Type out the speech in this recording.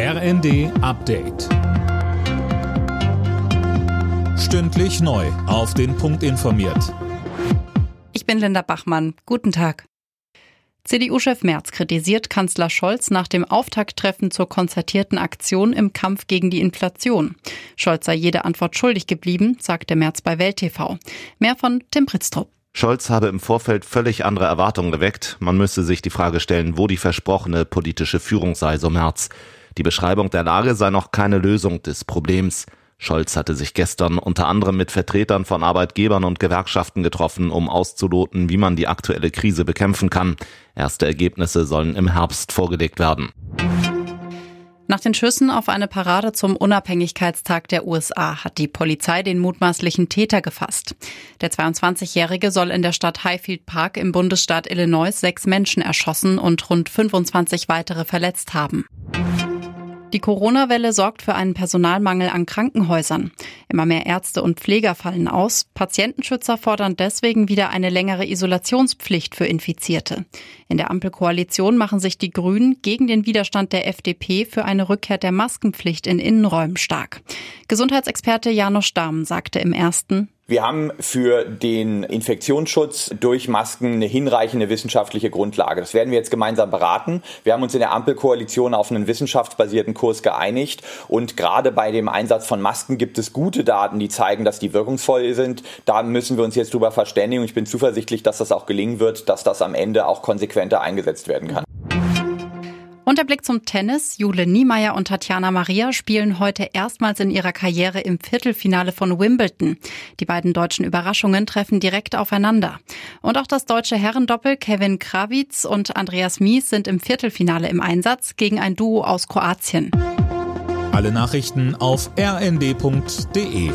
RND Update. Stündlich neu. Auf den Punkt informiert. Ich bin Linda Bachmann. Guten Tag. CDU-Chef Merz kritisiert Kanzler Scholz nach dem Auftakttreffen zur konzertierten Aktion im Kampf gegen die Inflation. Scholz sei jede Antwort schuldig geblieben, sagte Merz bei Welt TV. Mehr von Tim Pritztrup. Scholz habe im Vorfeld völlig andere Erwartungen geweckt. Man müsse sich die Frage stellen, wo die versprochene politische Führung sei, so Merz. Die Beschreibung der Lage sei noch keine Lösung des Problems. Scholz hatte sich gestern unter anderem mit Vertretern von Arbeitgebern und Gewerkschaften getroffen, um auszuloten, wie man die aktuelle Krise bekämpfen kann. Erste Ergebnisse sollen im Herbst vorgelegt werden. Nach den Schüssen auf eine Parade zum Unabhängigkeitstag der USA hat die Polizei den mutmaßlichen Täter gefasst. Der 22-Jährige soll in der Stadt Highfield Park im Bundesstaat Illinois sechs Menschen erschossen und rund 25 weitere verletzt haben. Die Corona-Welle sorgt für einen Personalmangel an Krankenhäusern. Immer mehr Ärzte und Pfleger fallen aus. Patientenschützer fordern deswegen wieder eine längere Isolationspflicht für Infizierte. In der Ampelkoalition machen sich die Grünen gegen den Widerstand der FDP für eine Rückkehr der Maskenpflicht in Innenräumen stark. Gesundheitsexperte Janusz Dahm sagte im ersten, wir haben für den Infektionsschutz durch Masken eine hinreichende wissenschaftliche Grundlage. Das werden wir jetzt gemeinsam beraten. Wir haben uns in der Ampelkoalition auf einen wissenschaftsbasierten Kurs geeinigt. Und gerade bei dem Einsatz von Masken gibt es gute Daten, die zeigen, dass die wirkungsvoll sind. Da müssen wir uns jetzt drüber verständigen. Und ich bin zuversichtlich, dass das auch gelingen wird, dass das am Ende auch konsequenter eingesetzt werden kann. Und der Blick zum Tennis. Jule Niemeyer und Tatjana Maria spielen heute erstmals in ihrer Karriere im Viertelfinale von Wimbledon. Die beiden deutschen Überraschungen treffen direkt aufeinander. Und auch das deutsche Herrendoppel Kevin Krawitz und Andreas Mies sind im Viertelfinale im Einsatz gegen ein Duo aus Kroatien. Alle Nachrichten auf rnd.de